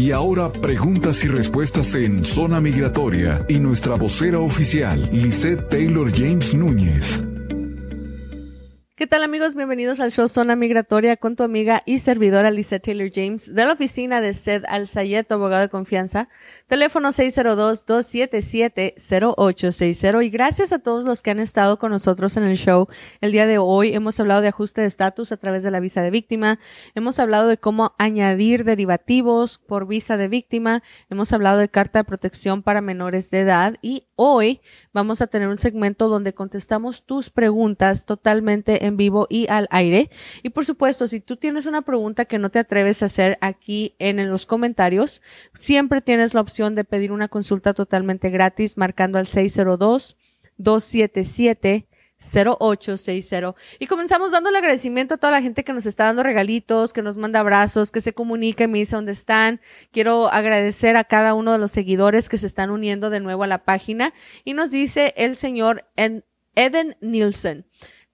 Y ahora preguntas y respuestas en Zona Migratoria y nuestra vocera oficial, Lisette Taylor James Núñez. ¿Qué tal amigos? Bienvenidos al show Zona Migratoria con tu amiga y servidora Lisa Taylor James de la oficina de Sed Al Sayed, abogado de confianza. Teléfono 602-277-0860 y gracias a todos los que han estado con nosotros en el show. El día de hoy hemos hablado de ajuste de estatus a través de la visa de víctima. Hemos hablado de cómo añadir derivativos por visa de víctima. Hemos hablado de carta de protección para menores de edad y hoy vamos a tener un segmento donde contestamos tus preguntas totalmente en vivo y al aire. Y por supuesto, si tú tienes una pregunta que no te atreves a hacer aquí en, los comentarios, siempre tienes la opción de pedir una consulta totalmente gratis marcando al 602 277 0860. Y comenzamos dando el agradecimiento a toda la gente que nos está dando regalitos, que nos manda abrazos, que se comunica y me dice dónde están. Quiero agradecer a cada uno de los seguidores que se están uniendo de nuevo a la página. Y nos dice el señor Eden Nielsen.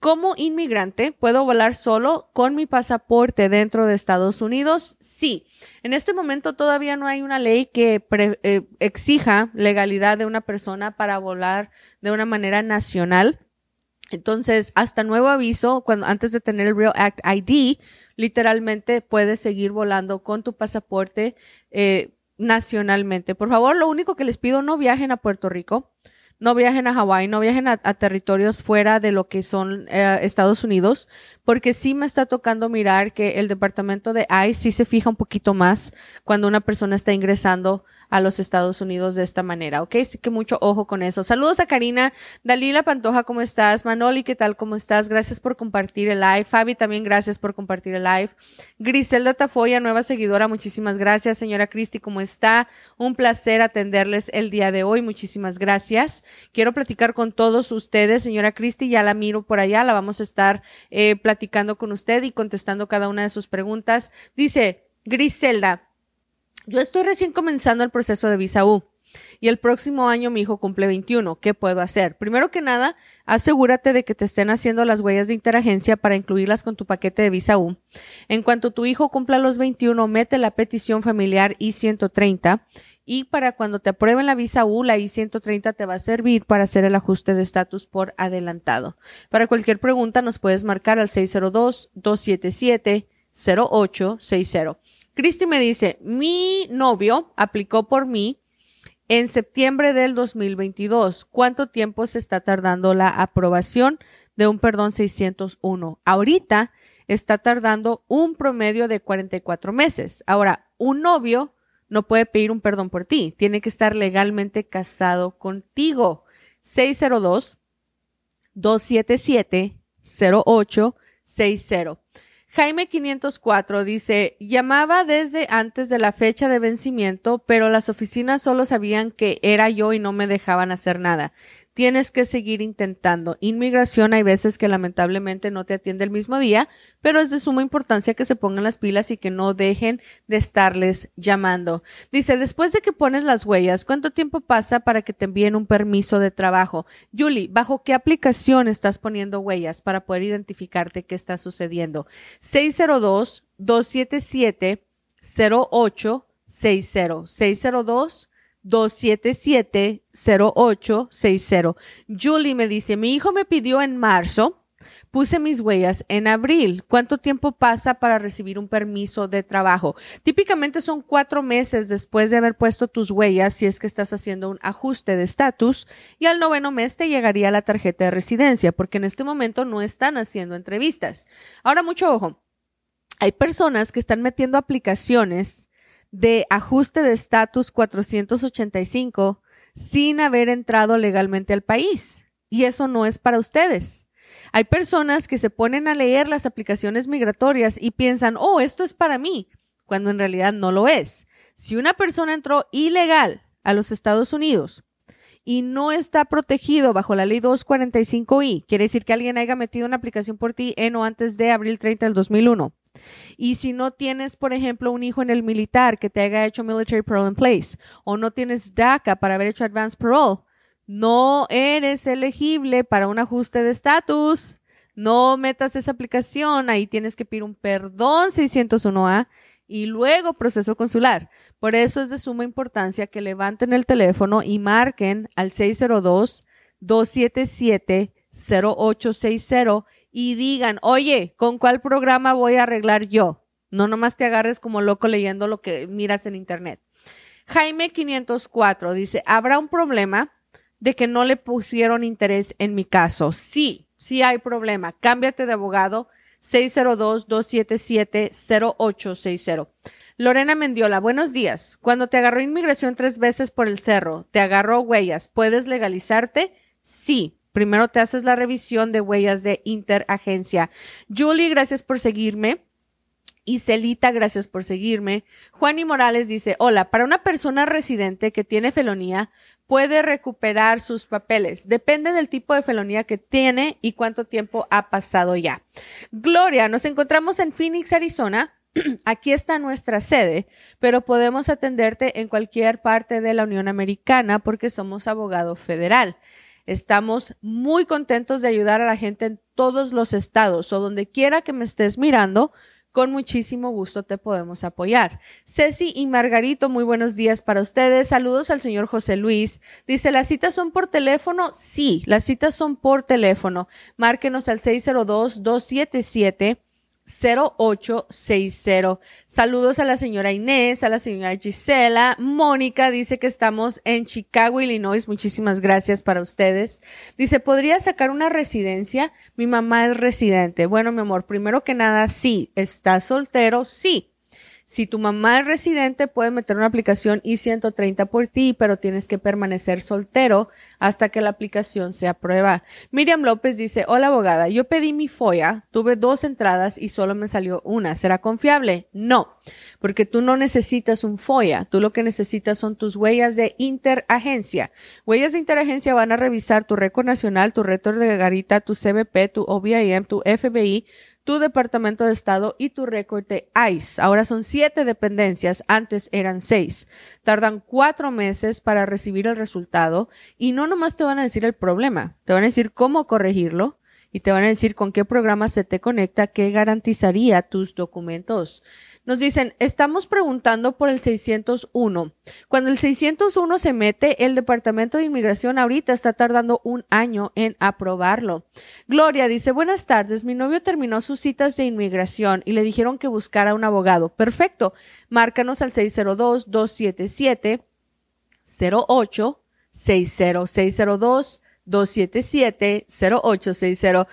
Como inmigrante, ¿puedo volar solo con mi pasaporte dentro de Estados Unidos? Sí. En este momento todavía no hay una ley que eh, exija legalidad de una persona para volar de una manera nacional. Entonces, hasta nuevo aviso, cuando antes de tener el Real Act ID, literalmente puedes seguir volando con tu pasaporte eh, nacionalmente. Por favor, lo único que les pido, no viajen a Puerto Rico, no viajen a Hawái, no viajen a, territorios fuera de lo que son eh, Estados Unidos, porque sí me está tocando mirar que el departamento de ICE sí se fija un poquito más cuando una persona está ingresando a los Estados Unidos de esta manera, ¿ok? Así que mucho ojo con eso. Saludos a Karina, Dalila Pantoja, ¿cómo estás? Manoli, ¿qué tal? ¿Cómo estás? Gracias por compartir el live. Fabi, también gracias por compartir el live. Griselda Tafoya, nueva seguidora, muchísimas gracias. Señora Cristi, ¿cómo está? Un placer atenderles el día de hoy. Muchísimas gracias. Quiero platicar con todos ustedes. Señora Cristi, ya la miro por allá, la vamos a estar eh, platicando con usted y contestando cada una de sus preguntas. Dice, Griselda, yo estoy recién comenzando el proceso de visa U y el próximo año mi hijo cumple 21. ¿Qué puedo hacer? Primero que nada, asegúrate de que te estén haciendo las huellas de interagencia para incluirlas con tu paquete de visa U. En cuanto tu hijo cumpla los 21, mete la petición familiar I-130 y para cuando te aprueben la visa U, la I-130 te va a servir para hacer el ajuste de estatus por adelantado. Para cualquier pregunta nos puedes marcar al 602-277-0860. Cristi me dice, mi novio aplicó por mí en septiembre del 2022. ¿Cuánto tiempo se está tardando la aprobación de un perdón 601? Ahorita está tardando un promedio de 44 meses. Ahora, un novio no puede pedir un perdón por ti. Tiene que estar legalmente casado contigo. 602 277 0860. Jaime 504 dice, llamaba desde antes de la fecha de vencimiento, pero las oficinas solo sabían que era yo y no me dejaban hacer nada tienes que seguir intentando. Inmigración hay veces que lamentablemente no te atiende el mismo día, pero es de suma importancia que se pongan las pilas y que no dejen de estarles llamando. Dice, después de que pones las huellas, ¿cuánto tiempo pasa para que te envíen un permiso de trabajo? Julie, ¿bajo qué aplicación estás poniendo huellas para poder identificarte qué está sucediendo? 602 277 0860 602 277-0860. Julie me dice, mi hijo me pidió en marzo, puse mis huellas en abril. ¿Cuánto tiempo pasa para recibir un permiso de trabajo? Típicamente son cuatro meses después de haber puesto tus huellas si es que estás haciendo un ajuste de estatus y al noveno mes te llegaría la tarjeta de residencia porque en este momento no están haciendo entrevistas. Ahora mucho ojo. Hay personas que están metiendo aplicaciones de ajuste de estatus 485 sin haber entrado legalmente al país. Y eso no es para ustedes. Hay personas que se ponen a leer las aplicaciones migratorias y piensan, oh, esto es para mí, cuando en realidad no lo es. Si una persona entró ilegal a los Estados Unidos y no está protegido bajo la ley 245i, quiere decir que alguien haya metido una aplicación por ti en o antes de abril 30 del 2001 y si no tienes, por ejemplo, un hijo en el militar que te haya hecho military parole in place o no tienes DACA para haber hecho advance parole, no eres elegible para un ajuste de estatus. No metas esa aplicación, ahí tienes que pedir un perdón 601A y luego proceso consular. Por eso es de suma importancia que levanten el teléfono y marquen al 602-277-0860 y digan, oye, ¿con cuál programa voy a arreglar yo? No nomás te agarres como loco leyendo lo que miras en internet. Jaime 504 dice, ¿habrá un problema de que no le pusieron interés en mi caso? Sí, sí hay problema. Cámbiate de abogado 602-277-0860. Lorena Mendiola, buenos días. Cuando te agarró inmigración tres veces por el cerro, te agarró huellas, ¿puedes legalizarte? Sí. Primero te haces la revisión de huellas de interagencia. Julie, gracias por seguirme. Y Celita, gracias por seguirme. Juan y Morales dice, hola, para una persona residente que tiene felonía, puede recuperar sus papeles. Depende del tipo de felonía que tiene y cuánto tiempo ha pasado ya. Gloria, nos encontramos en Phoenix, Arizona. Aquí está nuestra sede, pero podemos atenderte en cualquier parte de la Unión Americana porque somos abogado federal. Estamos muy contentos de ayudar a la gente en todos los estados o donde quiera que me estés mirando con muchísimo gusto te podemos apoyar. Ceci y Margarito, muy buenos días para ustedes. Saludos al señor José Luis. Dice, ¿las citas son por teléfono? Sí, las citas son por teléfono. Márquenos al 602 277 0860. Saludos a la señora Inés, a la señora Gisela. Mónica dice que estamos en Chicago, Illinois. Muchísimas gracias para ustedes. Dice, ¿podría sacar una residencia? Mi mamá es residente. Bueno, mi amor, primero que nada, sí. ¿Estás soltero? Sí. Si tu mamá es residente, puede meter una aplicación I-130 por ti, pero tienes que permanecer soltero hasta que la aplicación se aprueba. Miriam López dice, hola abogada, yo pedí mi FOIA, tuve dos entradas y solo me salió una. ¿Será confiable? No, porque tú no necesitas un FOIA, tú lo que necesitas son tus huellas de interagencia. Huellas de interagencia van a revisar tu récord nacional, tu récord de garita, tu CBP, tu OBIM, tu FBI, tu Departamento de Estado y tu récord de ICE. Ahora son siete dependencias, antes eran seis. Tardan cuatro meses para recibir el resultado y no nomás te van a decir el problema, te van a decir cómo corregirlo y te van a decir con qué programa se te conecta que garantizaría tus documentos. Nos dicen, estamos preguntando por el 601. Cuando el 601 se mete, el Departamento de Inmigración ahorita está tardando un año en aprobarlo. Gloria dice, buenas tardes, mi novio terminó sus citas de inmigración y le dijeron que buscara un abogado. Perfecto. Márcanos al 602-277 0860 602 277 0860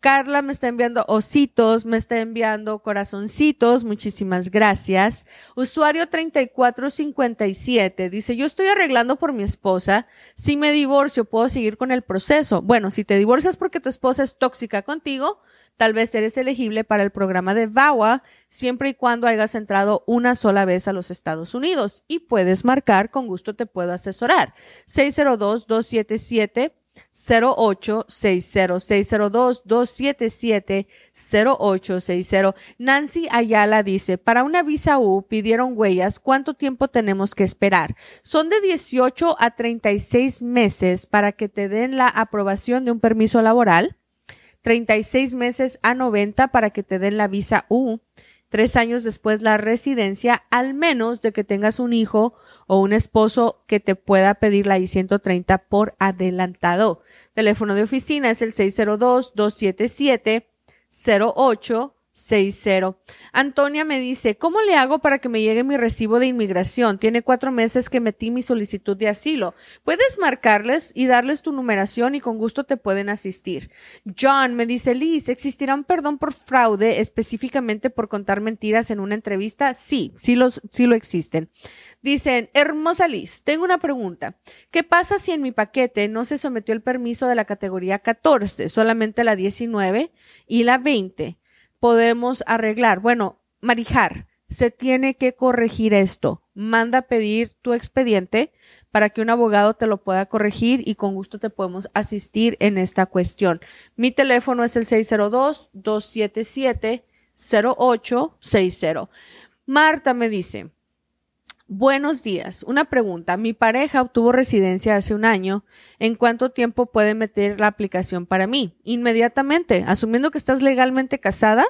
Carla me está enviando ositos, me está enviando corazoncitos, muchísimas gracias. Usuario 3457 dice, yo estoy arreglando por mi esposa, si me divorcio puedo seguir con el proceso. Bueno, si te divorcias porque tu esposa es tóxica contigo, tal vez eres elegible para el programa de VAWA siempre y cuando hayas entrado una sola vez a los Estados Unidos y puedes marcar, con gusto te puedo asesorar. 602 277 0860-602-277-0860. Nancy Ayala dice, para una visa U pidieron huellas, ¿cuánto tiempo tenemos que esperar? Son de 18 a 36 meses para que te den la aprobación de un permiso laboral, 36 meses a 90 para que te den la visa U, tres años después la residencia, al menos de que tengas un hijo o un esposo que te pueda pedir la I-130 por adelantado. Teléfono de oficina es el 602-277-08 60. Antonia me dice, ¿cómo le hago para que me llegue mi recibo de inmigración? Tiene cuatro meses que metí mi solicitud de asilo. Puedes marcarles y darles tu numeración y con gusto te pueden asistir. John me dice, Liz, ¿existirá un perdón por fraude específicamente por contar mentiras en una entrevista? Sí, sí, los, sí lo existen. Dicen, hermosa Liz, tengo una pregunta. ¿Qué pasa si en mi paquete no se sometió el permiso de la categoría 14, solamente la 19 y la 20? Podemos arreglar? Bueno, Marijar, se tiene que corregir esto. Manda a pedir tu expediente para que un abogado te lo pueda corregir y con gusto te podemos asistir en esta cuestión. Mi teléfono es el 602-277-0860. Marta me dice, Buenos días. Una pregunta. Mi pareja obtuvo residencia hace un año. ¿En cuánto tiempo puede meter la aplicación para mí? Inmediatamente. Asumiendo que estás legalmente casada,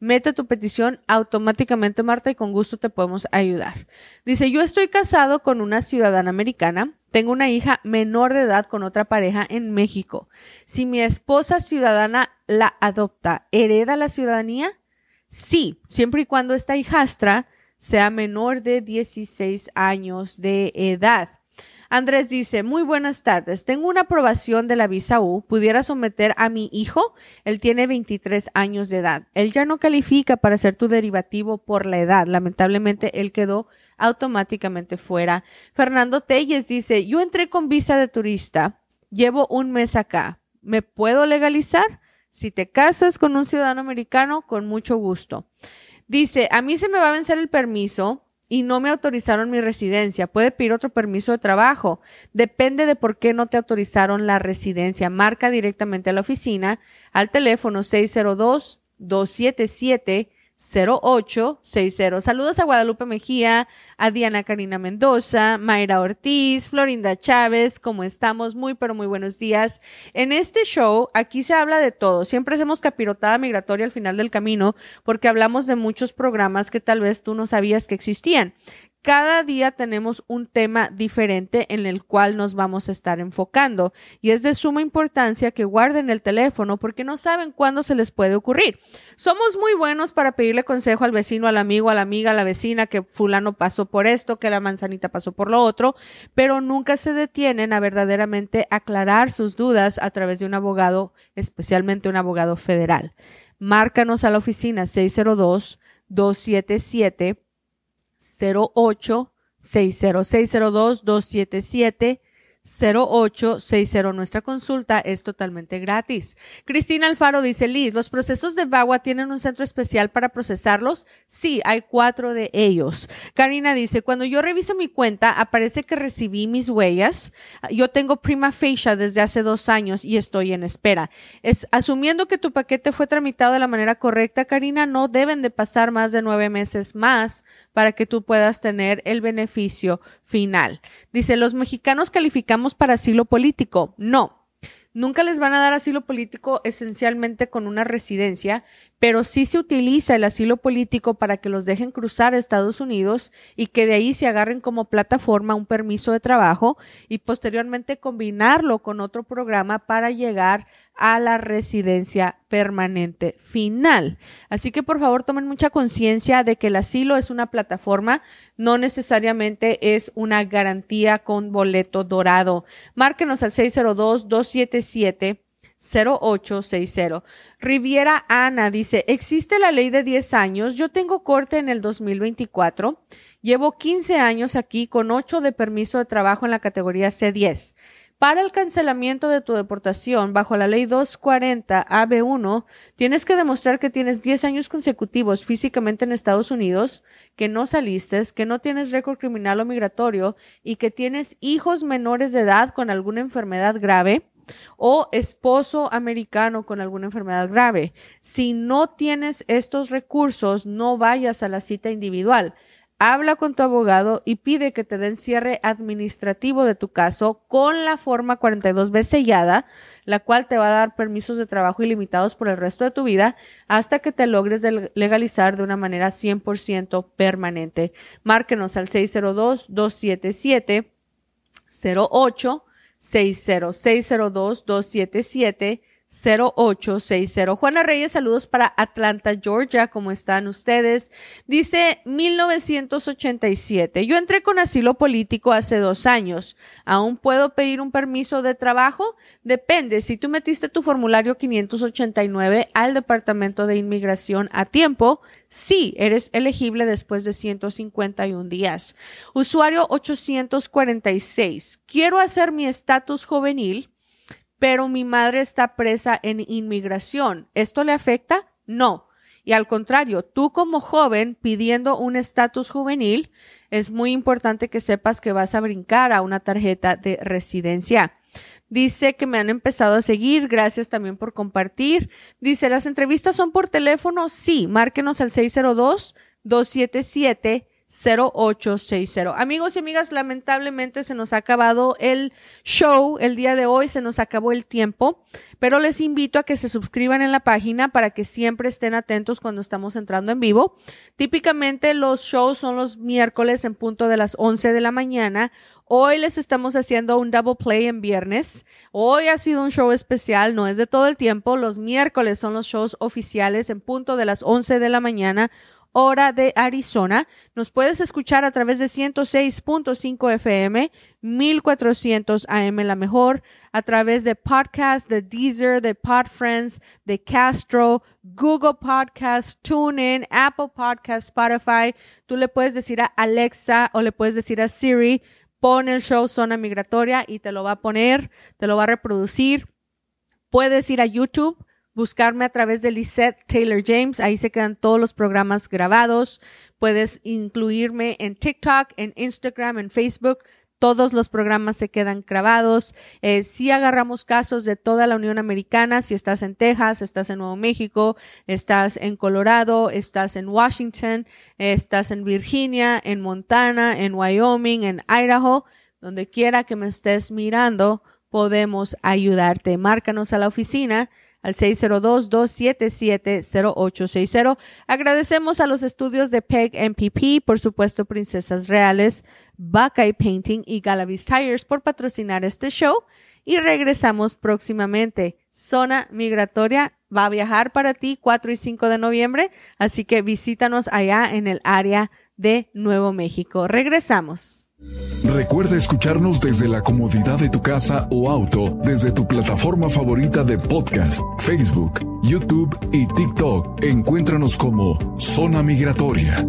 Mete tu petición automáticamente, Marta, y con gusto te podemos ayudar. Dice, yo estoy casado con una ciudadana americana. Tengo una hija menor de edad con otra pareja en México. Si mi esposa ciudadana la adopta, ¿hereda la ciudadanía? Sí, siempre y cuando esta hijastra sea menor de 16 años de edad. Andrés dice, muy buenas tardes. Tengo una aprobación de la visa U. ¿Pudiera someter a mi hijo? Él tiene 23 años de edad. Él ya no califica para ser tu derivativo por la edad. Lamentablemente, él quedó automáticamente fuera. Fernando Telles dice, yo entré con visa de turista. Llevo un mes acá. ¿Me puedo legalizar? Si te casas con un ciudadano americano, con mucho gusto. Dice, a mí se me va a vencer el permiso y no me autorizaron mi residencia. Puede pedir otro permiso de trabajo. Depende de por qué no te autorizaron la residencia. Marca directamente a la oficina al teléfono 602 277 0860. Saludos a Guadalupe Mejía, a Diana Karina Mendoza, Mayra Ortiz, Florinda Chávez, ¿cómo estamos? Muy, pero muy buenos días. En este show, aquí se habla de todo. Siempre hacemos capirotada migratoria al final del camino porque hablamos de muchos programas que tal vez tú no sabías que existían. Cada día tenemos un tema diferente en el cual nos vamos a estar enfocando y es de suma importancia que guarden el teléfono porque no saben cuándo se les puede ocurrir. Somos muy buenos para pedirle consejo al vecino, al amigo, a la amiga, a la vecina que fulano pasó por esto, que la manzanita pasó por lo otro, pero nunca se detienen a verdaderamente aclarar sus dudas a través de un abogado, especialmente un abogado federal. Márcanos a la oficina 602 277 08 60602 277 0860. Nuestra consulta es totalmente gratis. Cristina Alfaro dice, Liz, ¿los procesos de VAWA tienen un centro especial para procesarlos? Sí, hay cuatro de ellos. Karina dice, cuando yo reviso mi cuenta, aparece que recibí mis huellas. Yo tengo prima facie desde hace dos años y estoy en espera. Es, asumiendo que tu paquete fue tramitado de la manera correcta, Karina, no deben de pasar más de nueve meses más para que tú puedas tener el beneficio final. Dice, los mexicanos calificamos para asilo político. No, nunca les van a dar asilo político esencialmente con una residencia, pero sí se utiliza el asilo político para que los dejen cruzar a Estados Unidos y que de ahí se agarren como plataforma un permiso de trabajo y posteriormente combinarlo con otro programa para llegar a la residencia permanente final. Así que por favor tomen mucha conciencia de que el asilo es una plataforma, no necesariamente es una garantía con boleto dorado. Márquenos al 602-277. 0860. Riviera Ana dice, existe la ley de 10 años, yo tengo corte en el 2024, llevo 15 años aquí con 8 de permiso de trabajo en la categoría C10. Para el cancelamiento de tu deportación bajo la ley 240 AB1, tienes que demostrar que tienes 10 años consecutivos físicamente en Estados Unidos, que no saliste, que no tienes récord criminal o migratorio y que tienes hijos menores de edad con alguna enfermedad grave o esposo americano con alguna enfermedad grave. Si no tienes estos recursos, no vayas a la cita individual habla con tu abogado y pide que te den cierre administrativo de tu caso con la forma 42B sellada, la cual te va a dar permisos de trabajo ilimitados por el resto de tu vida hasta que te logres legalizar de una manera 100% permanente. Márquenos al 602-277 08 60 602 277 0860. Juana Reyes, saludos para Atlanta, Georgia. ¿Cómo están ustedes? Dice 1987. Yo entré con asilo político hace dos años. ¿Aún puedo pedir un permiso de trabajo? Depende. Si tú metiste tu formulario 589 al Departamento de Inmigración a tiempo, sí, eres elegible después de 151 días. Usuario 846. Quiero hacer mi estatus juvenil pero mi madre está presa en inmigración. ¿Esto le afecta? No. Y al contrario, tú como joven pidiendo un estatus juvenil, es muy importante que sepas que vas a brincar a una tarjeta de residencia. Dice que me han empezado a seguir. Gracias también por compartir. Dice, ¿las entrevistas son por teléfono? Sí, márquenos al 602 277 0860. Amigos y amigas, lamentablemente se nos ha acabado el show el día de hoy, se nos acabó el tiempo, pero les invito a que se suscriban en la página para que siempre estén atentos cuando estamos entrando en vivo. Típicamente los shows son los miércoles en punto de las 11 de la mañana. Hoy les estamos haciendo un double play en viernes. Hoy ha sido un show especial, no es de todo el tiempo. Los miércoles son los shows oficiales en punto de las 11 de la mañana hora de Arizona. Nos puedes escuchar a través de 106.5 FM, 1400 AM la mejor, a través de podcast, de Deezer, de Podfriends, de Castro, Google Podcast, TuneIn, Apple Podcast, Spotify. Tú le puedes decir a Alexa o le puedes decir a Siri, pon el show Zona Migratoria y te lo va a poner, te lo va a reproducir. Puedes ir a YouTube buscarme a través de Lisette Taylor James. Ahí se quedan todos los programas grabados. Puedes incluirme en TikTok, en Instagram, en Facebook. Todos los programas se quedan grabados. Eh, si agarramos casos de toda la Unión Americana, si estás en Texas, estás en Nuevo México, estás en Colorado, estás en Washington, estás en Virginia, en Montana, en Wyoming, en Idaho, donde quiera que me estés mirando, podemos ayudarte. Márcanos a la oficina al 602-277-0860. Agradecemos a los estudios de PEG MPP, por supuesto Princesas Reales, Buckeye Painting y Galavis Tires por patrocinar este show y regresamos próximamente. Zona Migratoria va a viajar para ti 4 y 5 de noviembre, así que visítanos allá en el área de Nuevo México. Regresamos. Recuerda escucharnos desde la comodidad de tu casa o auto, desde tu plataforma favorita de podcast, Facebook, YouTube y TikTok. Encuéntranos como Zona Migratoria.